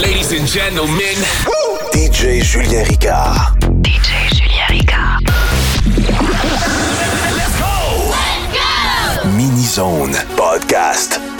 Ladies and gentlemen, DJ Julien Ricard. DJ Julien Ricard. Let's! Mini Zone Podcast.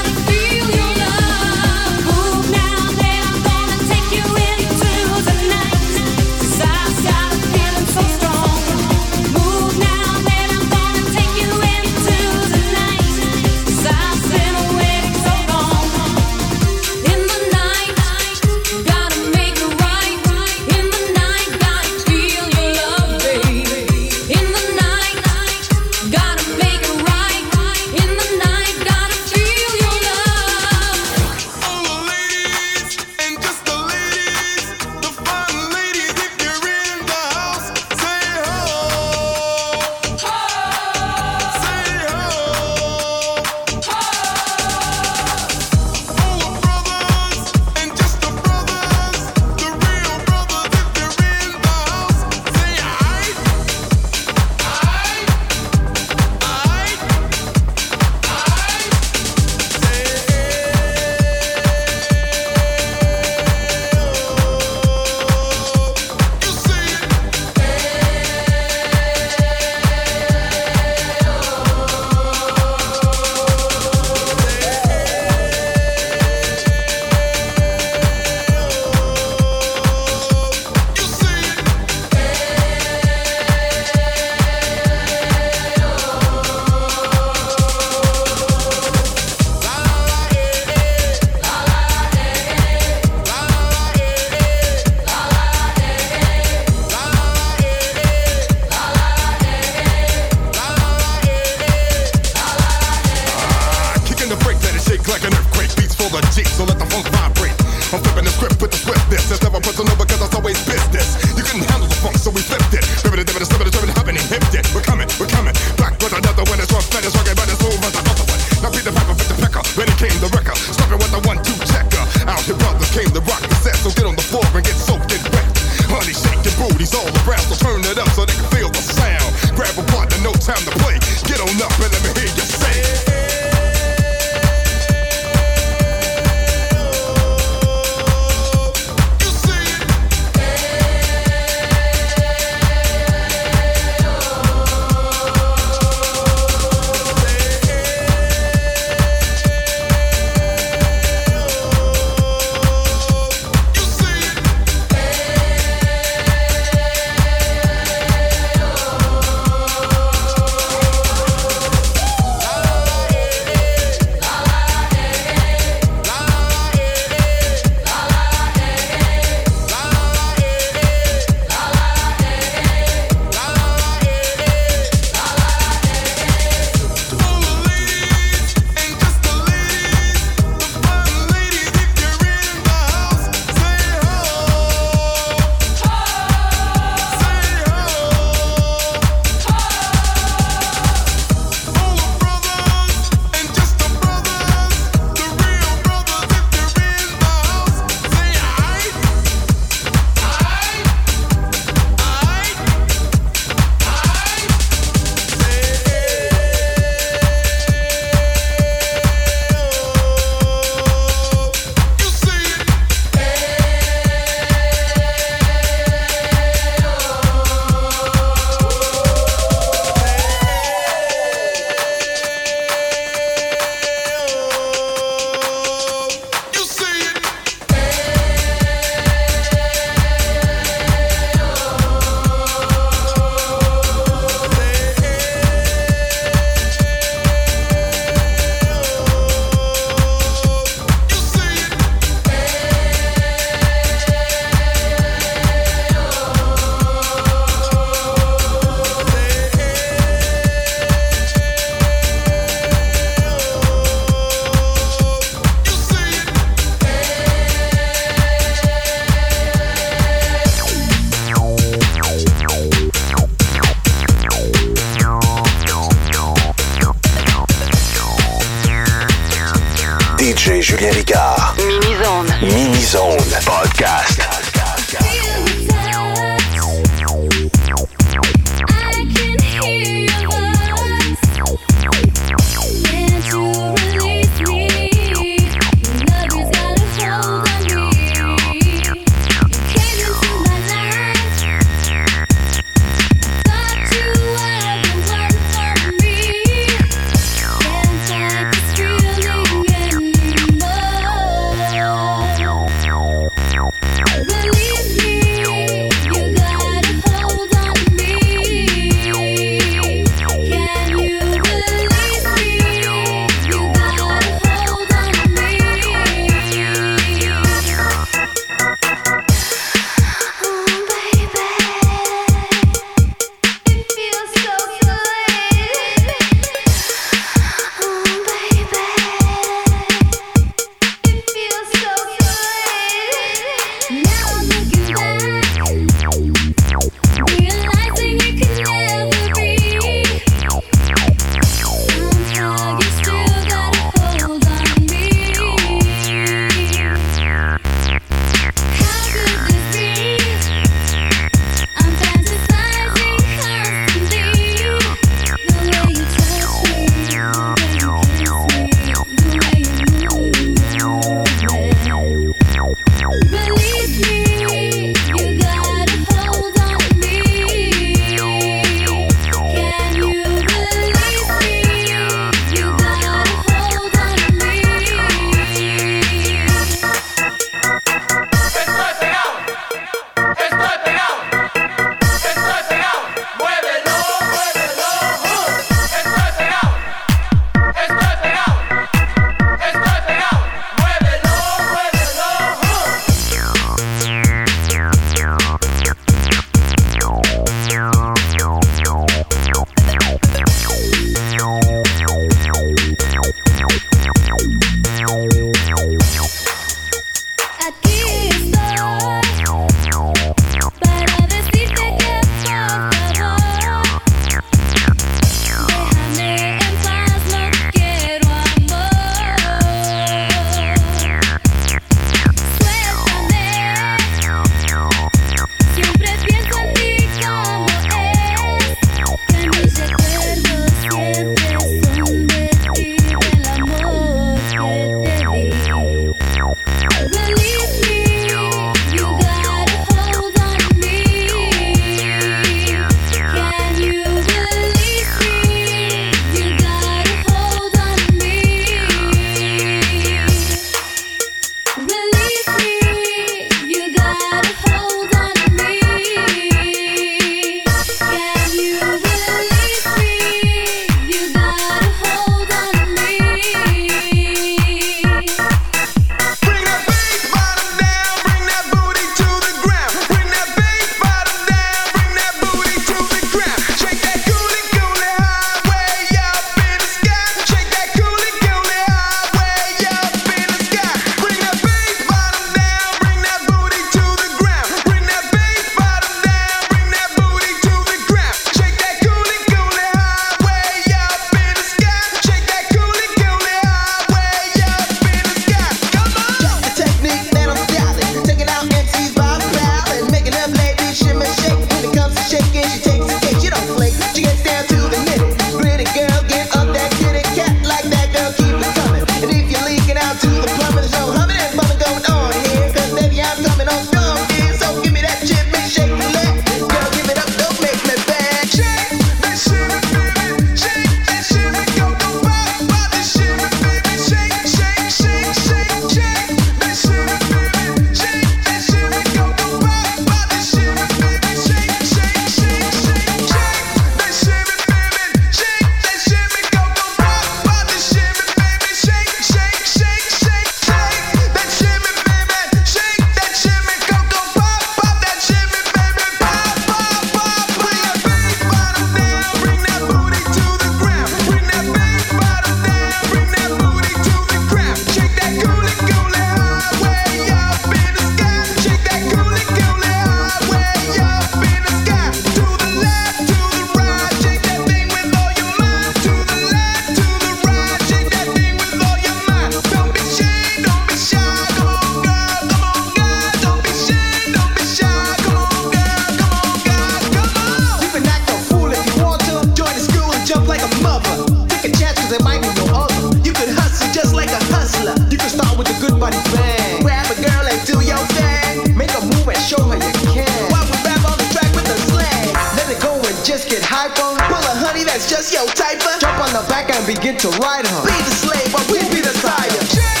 is high phone. Pull a honey that's just your type. Jump on the back and begin to ride her. Be the slave, but we be the sire.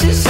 Said, she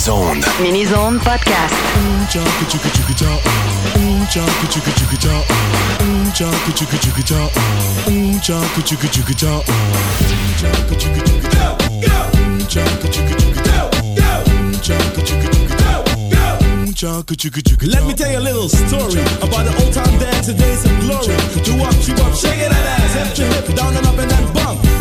Mini-zone. Mini-zone podcast. Let me tell you a little story about the old time dancing days of glory. Do up, chew up, shake it that ass, hip to hip, down and up and then bump.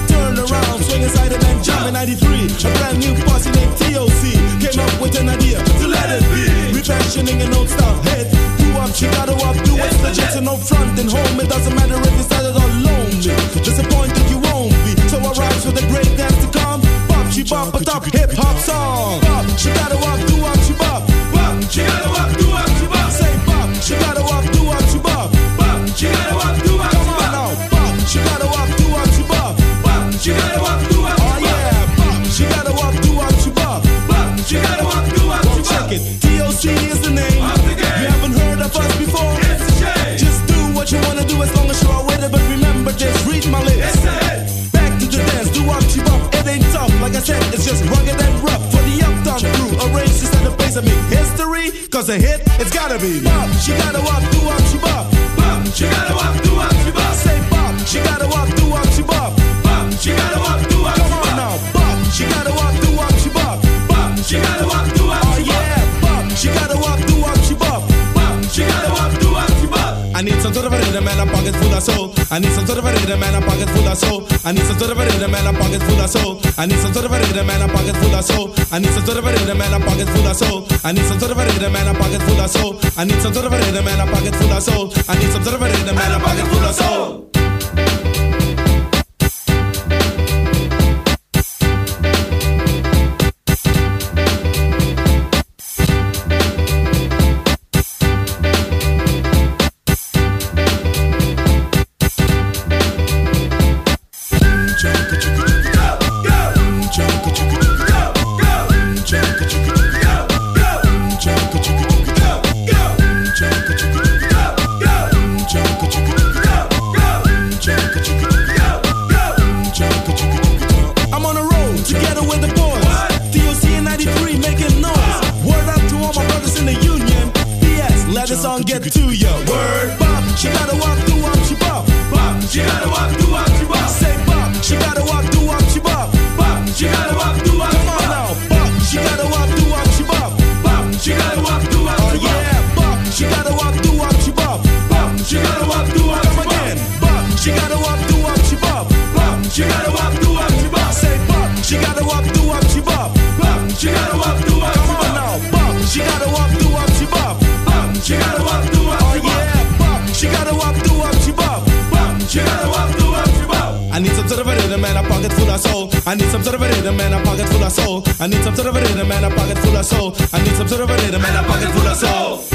Around, swing inside and then jump. In '93, a brand new posse named TOC came up with an idea to let it be. Refashioning an old style hit. Do up, to up, do it. Legit to no front and home. It doesn't matter if you're sad or lonely. Disappointed you won't be. So I rise for the great dance to come. Bop, she bop, a top hip hop song. Bop, to up, do up, she bop. Bop, to up, do up, she bop. Say bop, to up, do up, she bop. Bop, to up, cause a hit, it's gotta be. Bop, she gotta walk, do up, she bop. Bop, she gotta up, pocket full of soul. I need some sort of a rhythm and a pocket full of soul. I need some sort of a rhythm and a pocket full of soul. I need some sort of a rhythm and a pocket full of soul. I need some sort of a rhythm and a pocket full of soul. I need some sort of a rhythm and a pocket full of soul. I need some sort of a rhythm and a pocket full of soul. I need some sort of a rhythm and a pocket full of soul. I need some sort of a rhythm and a pocket full of soul. I need some sort of a rhythm and a pocket full of soul.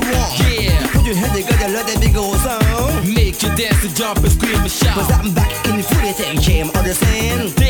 you want. Yeah. Put your head together, let that big go on. Make you dance and jump and scream and shout. Cause I'm back in the full thing, game, understand?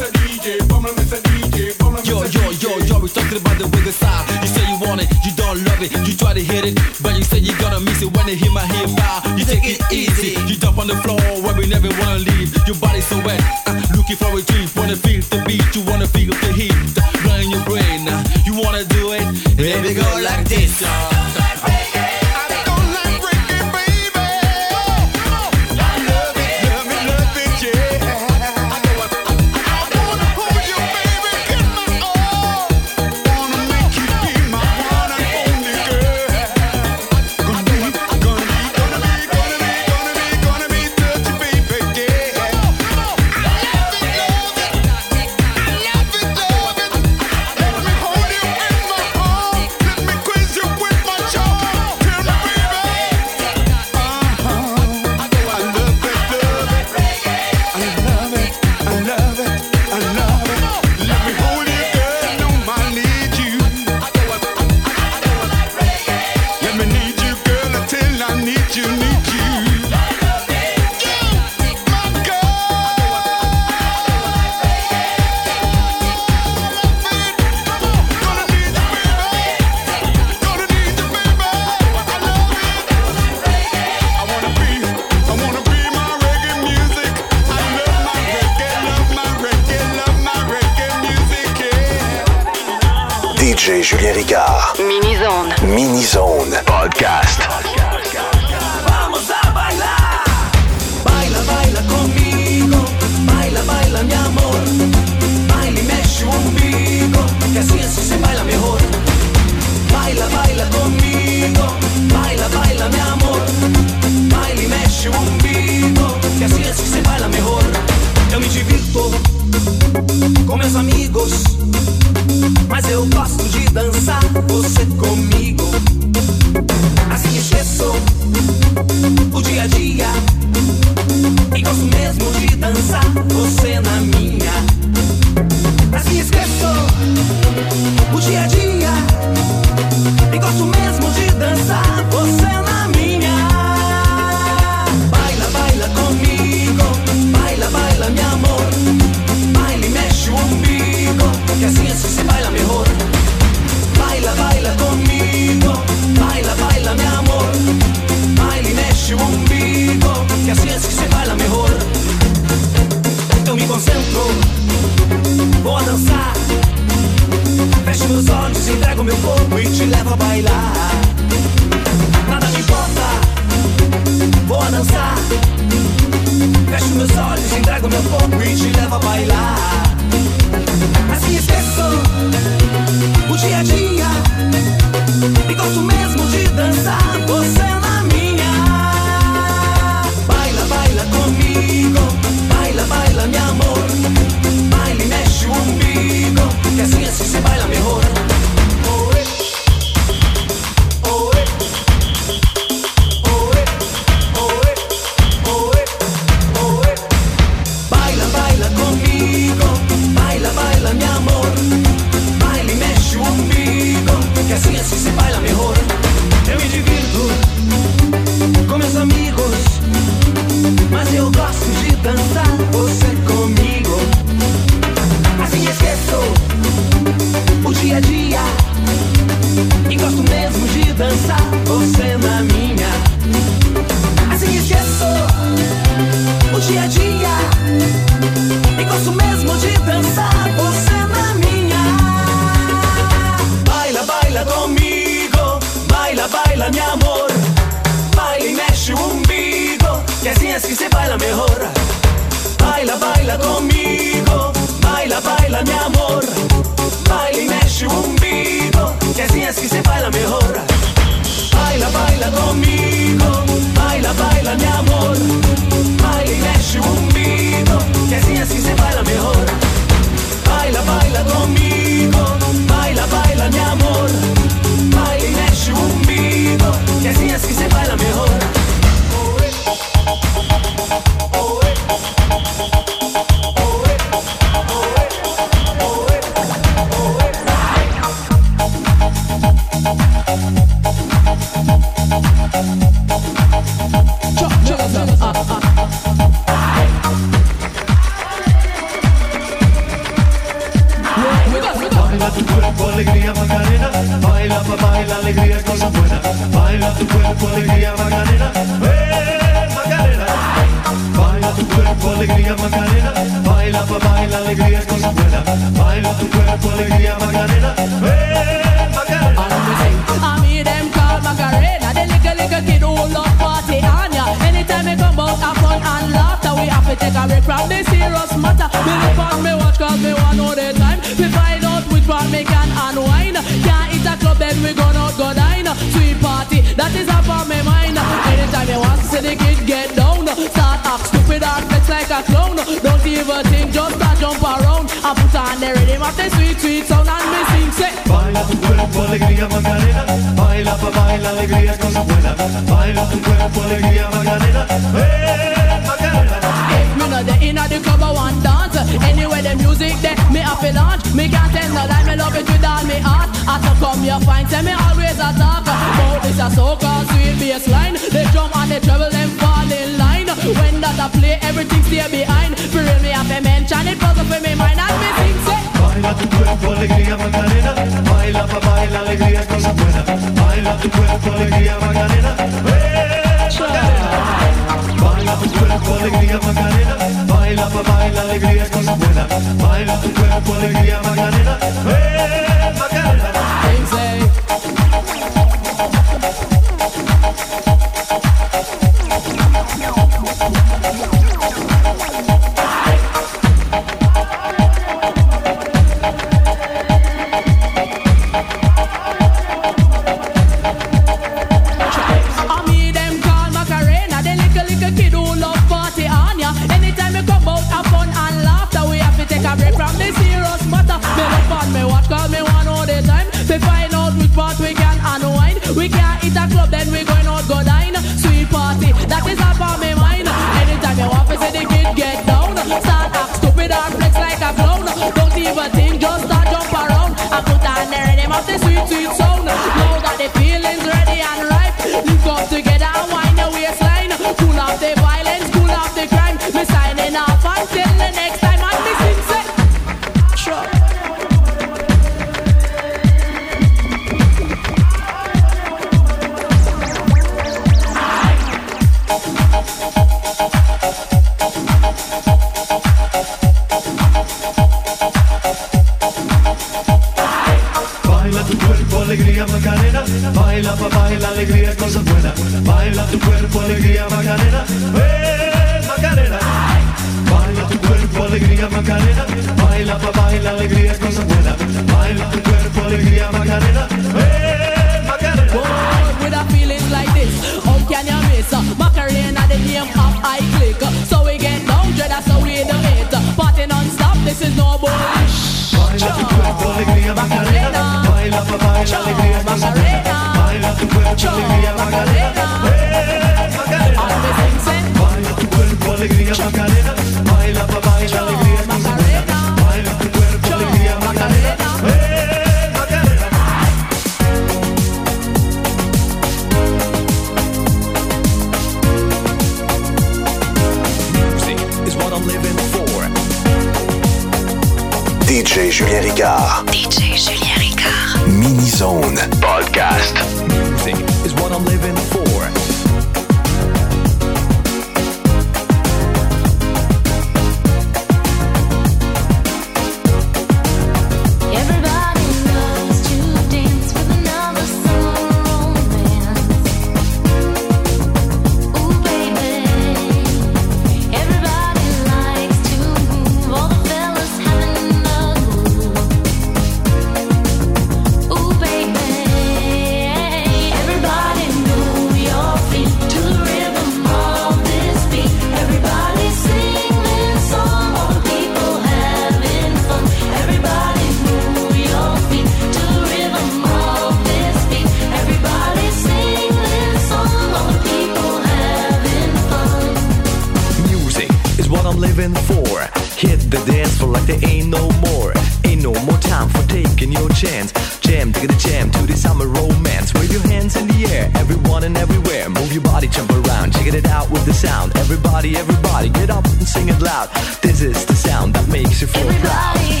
everybody, get up and sing it loud. This is the sound that makes you feel everybody. proud.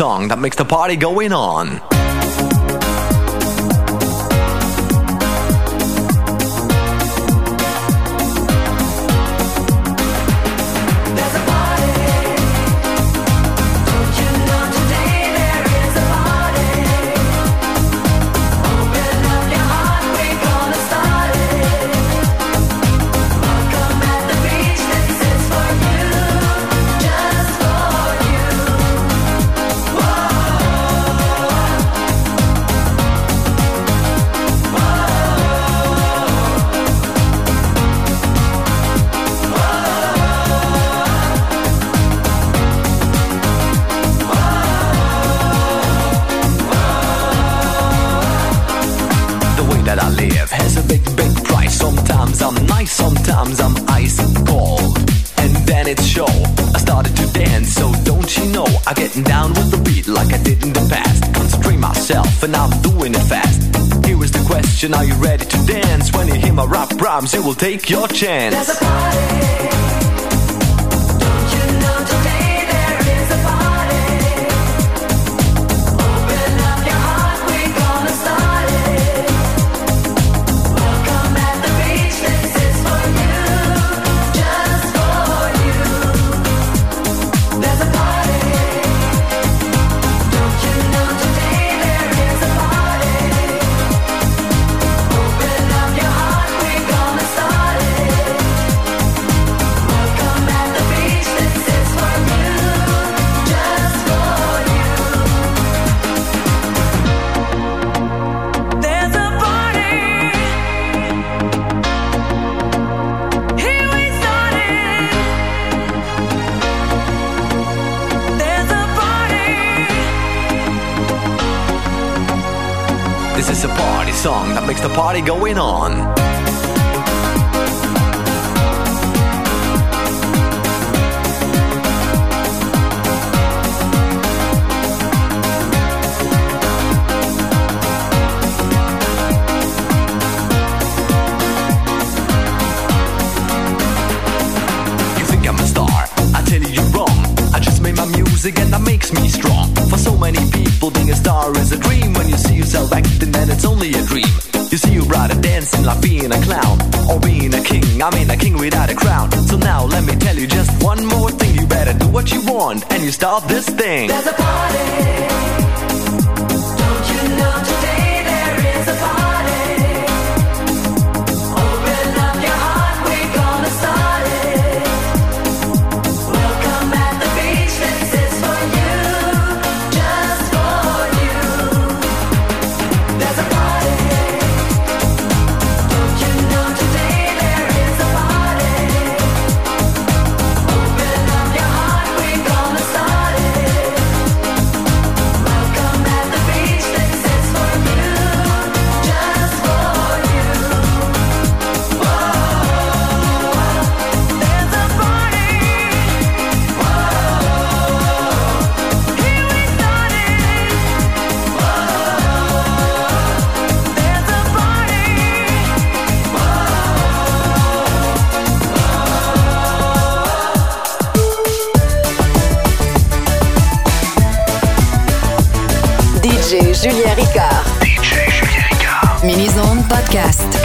song that makes the party going on. times you will take your chance. like being a clown or being a king. I mean, a king without a crown. So now let me tell you just one more thing. You better do what you want and you start this thing. There's a party. Podcast.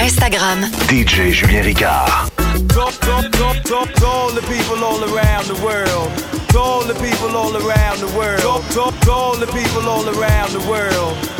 Instagram. DJ Julien Ricard. To, to, to, to, all the people all around the world. All the people all around the world. All the people all around the world.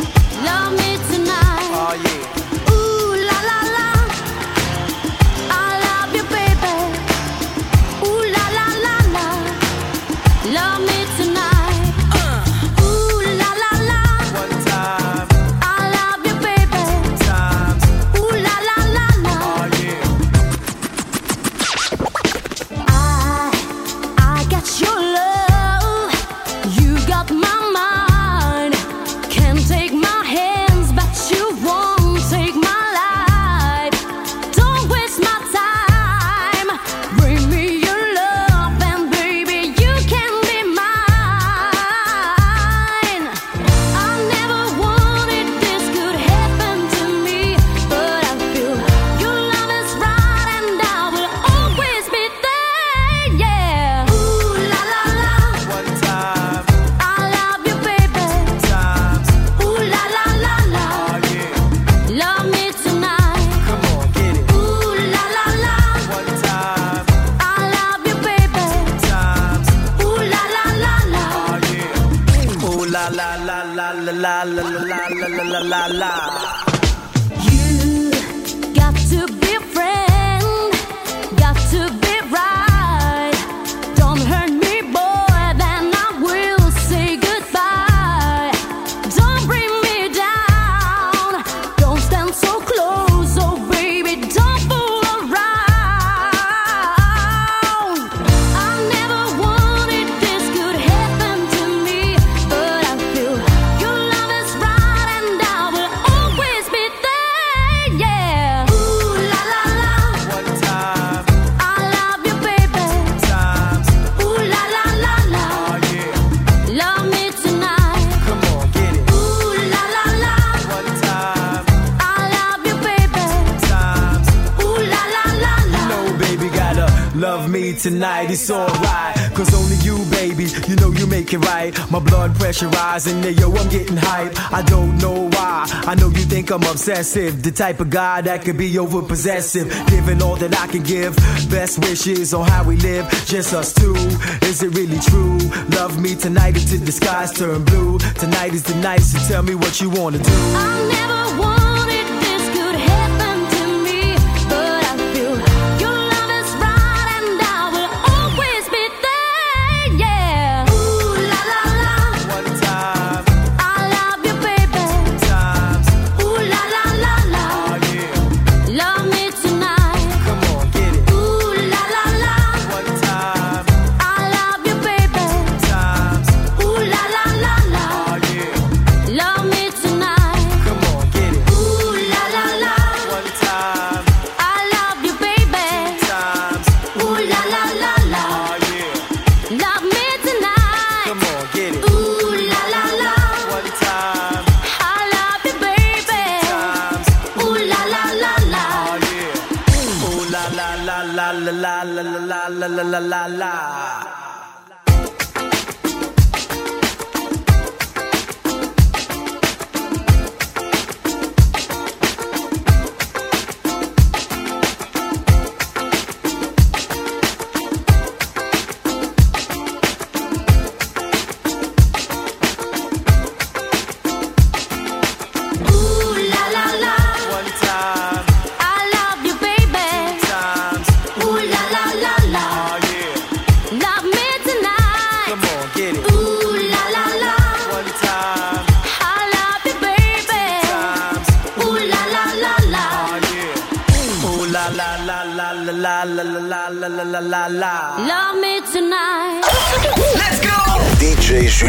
tonight, it's alright. Cause only you, baby, you know you make it right. My blood pressure rising, yeah, yo, I'm getting hype. I don't know why. I know you think I'm obsessive, the type of guy that could be over possessive. Giving all that I can give, best wishes on how we live, just us two. Is it really true? Love me tonight until the skies turn blue. Tonight is the night, so tell me what you wanna do. I never want la la la.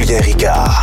Julien Ricard.